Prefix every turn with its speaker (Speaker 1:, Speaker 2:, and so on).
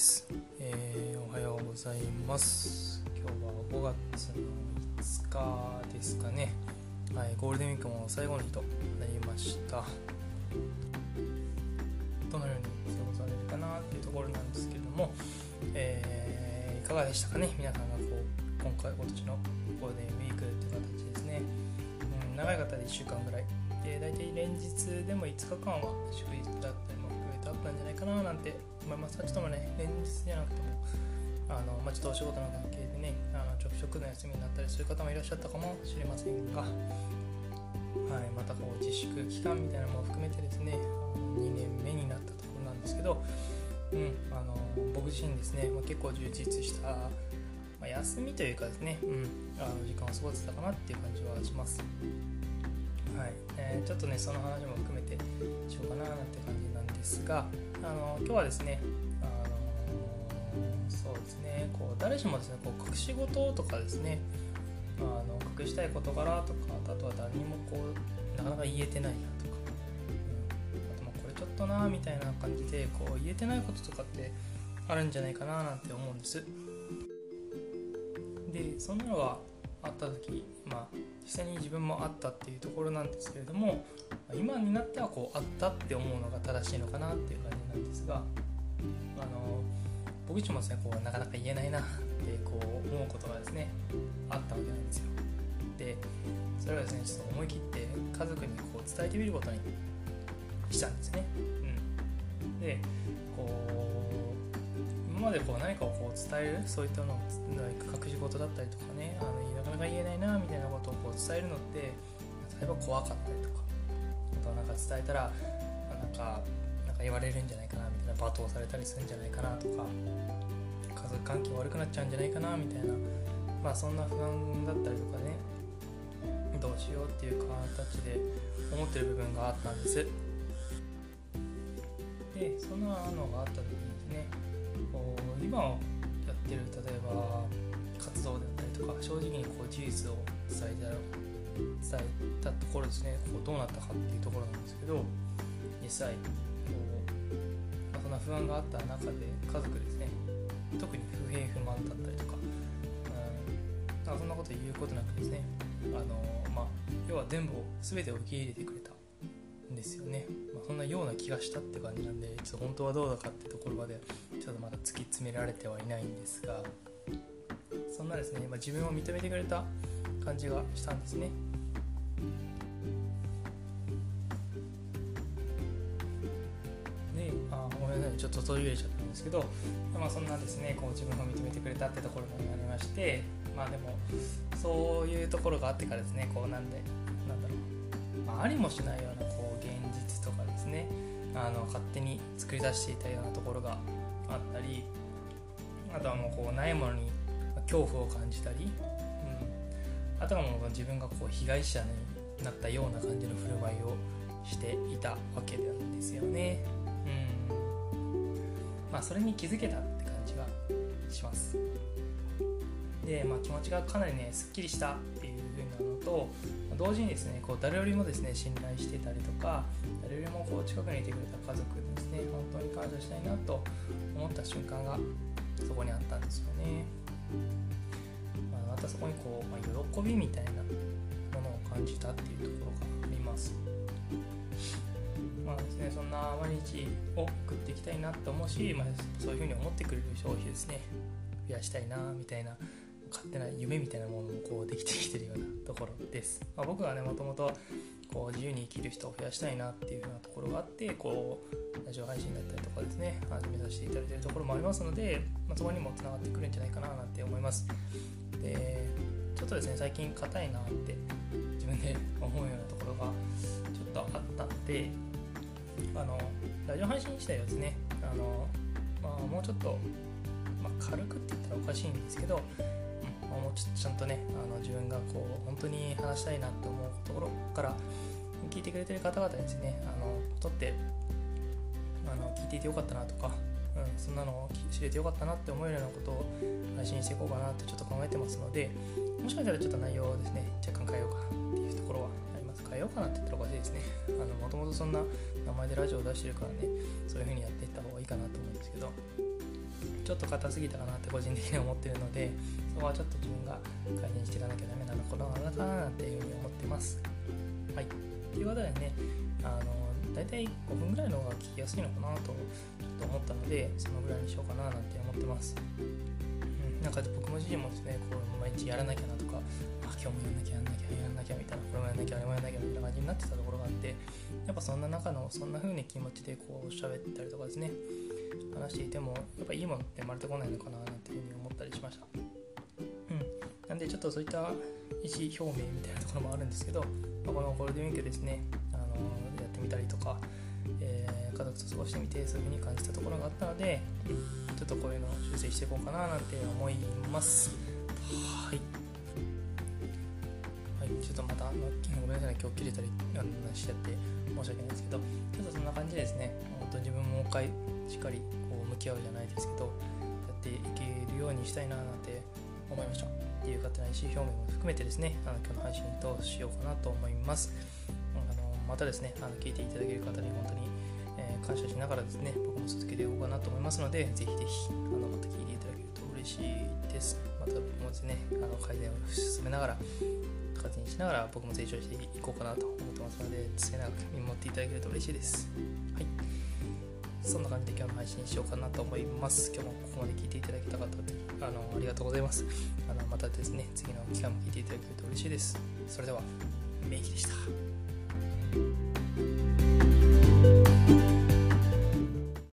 Speaker 1: です、えーおはようございます。今日は5月の5日ですかね。はいゴールデンウィークも最後の日となりました。どのように過ごされるかなっていうところなんですけども、えーいかがでしたかね？皆さんがこう今回今年のゴールデンウィークっていう形ですね、うん、長い方で1週間ぐらい。で大体連日でも5日間は祝日だったりかななんて思いますちょっともね連日じゃなくてもあの、まあ、ちょっとお仕事の関係でねあのちょくちょくの休みになったりする方もいらっしゃったかもしれませんが、はい、またこう自粛期間みたいなのも含めてですね2年目になったところなんですけど、うん、あの僕自身ですね、まあ、結構充実した、まあ、休みというかですね、うん、あの時間を過ごせたかなっていう感じはします。はいえーちょっとねその話も含めてしようかなですがあの今日はですねあのそうですねこう誰しもですねこう隠し事とかですねあの隠したい事柄とかあとは誰にもこうなかなか言えてないなとか、うん、あとまあこれちょっとなみたいな感じでこう言えてないこととかってあるんじゃないかななんて思うんです。でそんなのがあった時まあ実際に自分もあったっていうところなんですけれども今になってはこうあったって思うのが正しいのかなっていう感じなんですがあの僕自身もですねこうなかなか言えないなってこう思うことがですねあったわけなんですよ。でそれはですねちょっと思い切って家族にこう伝えてみることにしたんですね、うん、でこう今までこう何かをこう伝えるそういったのを隠し事だったりとかねあのなかなか言えないなみたいなことをこう伝えるのって例えば怖かったりとかあとはなんか伝えたらなんかなんか言われるんじゃないかなみたいな罵倒されたりするんじゃないかなとか家族関係悪くなっちゃうんじゃないかなみたいなまあそんな不安だったりとかねどうしようっていう形で思ってる部分があったんです。でそんなのがあった時にですねこう今やってる例えば活動だったりとか正直にこう事実を伝えた伝えたところですねこうどうなったかっていうところなんですけど実際こう、まあ、そんな不安があった中で家族ですね特に不平不満だったりとか,、うん、かそんなこと言うことなくですねあの、まあ、要は全部を全てを受け入れてくれですよね、まあ、そんなような気がしたって感じなんでちょっと本当はどうだかってところまでちょっとまだ突き詰められてはいないんですがそんなですね、まあ、自分を認めてくれた感じがしたんですね。であごめんなさいちょっと途切れちゃったんですけど、まあ、そんなですねこう自分を認めてくれたってところになりましてまあでもそういうところがあってからですねこうなんでなんだろう、まあ、ありもしないようなこう現実とかですねあの勝手に作り出していたようなところがあったりあとはもうこうないものに恐怖を感じたり、うん、あとはもう自分がこう被害者になったような感じの振る舞いをしていたわけなんですよね。うん、まあそれに気づけたって感じがします。で、まあ、気持ちがかなりねすっきりしたと同時にですねこう誰よりもですね信頼してたりとか誰よりもこう近くにいてくれた家族ですね本当に感謝したいなと思った瞬間がそこにあったんですよね。まあ、またそこにこう、まあ、喜びみたいなものを感じたっていうところがあります。まあですね、そんな毎日を送っていきたいなと思うし、まあ、そういうふうに思ってくれる消費ですね増やしたいなみたいな勝手な夢みたいなものもこうできてきてるようなところです、まあ、僕はねもともとこう自由に生きる人を増やしたいなっていうふうなところがあってこうラジオ配信だったりとかですね始めさせていただいてるところもありますので、まあ、そこにもつながってくるんじゃないかななんて思います。でちょっとですね最近硬いなって自分で思うようなところがちょっとあったのであのラジオ配信自体はですねあの、まあ、もうちょっと、まあ、軽くって言ったらおかしいんですけど、まあ、もうちょっとちゃんとねあの自分がこう本当に話したいなと思うところから聞いてくれてる方々にですね。あのとってあの聞いていてよかったなとか、うん、そんなのを知れてよかったなって思えるようなことを配信していこうかなってちょっと考えてますのでもしかしたらちょっと内容をですね若干変えようかっていうところはあります変えようかなって言ったらおかしいですね。もともとそんな名前でラジオを出してるからねそういう風にやっていった方がいいかなと思うんですけど。ちょっと硬すぎたかなって個人的に思ってるのでそこはちょっと自分が改善していかなきゃダメなのかななんていうふうに思ってます。はい。ということでねあの大体5分ぐらいの方が聞きやすいのかなとちょっと思ったのでそのぐらいにしようかななんて思ってます。なんか僕も自身もですねこう毎日やらなきゃなとかあ今日もやんなきゃやんなきゃやんなきゃみたいなこれもやんなきゃあれもやんなきゃみたいな感じになってたところがあってやっぱそんな中のそんな風に気持ちでこう喋ったりとかですね話していてもやっぱいいものって生まれてこないのかななんていうふうに思ったりしました。うん。なんでちょっとそういった意思表明みたいなところもあるんですけど、まあ、このゴールデンウィークですね、あのー、やってみたりとか、家族と過ごしてみてそういう風に感じたところがあったのでちょっとこういうのを修正していこうかななんて思いますはいはい、ちょっとまたごめんなさい、今日切れたりしちゃって申し訳ないですけど、ちょっとそんな感じでですね、本当自分ももう一回しっかりこう向き合うじゃないですけど、やっていけるようにしたいななんて思いました。っていう勝手な意思表明も含めてですね、あの今日の配信としようかなと思います。あのまたですね、あの聞いていただける方に本当に、え、感謝しながらですね、僕も続けていこうかなと思いますので、ぜひぜひあのまた聞いていただけると嬉しいです。また僕もですね、あの改善を進めながら、改善しながら僕も成長していこうかなと思ってますので、末永く見守っていただけると嬉しいです。はい。そんな感じで今日の配信しようかなと思います。今日もここまで聞いていただけた方あのありがとうございます。あのまたですね、次の機会も聞いていただけると嬉しいです。それでは、メイキでした。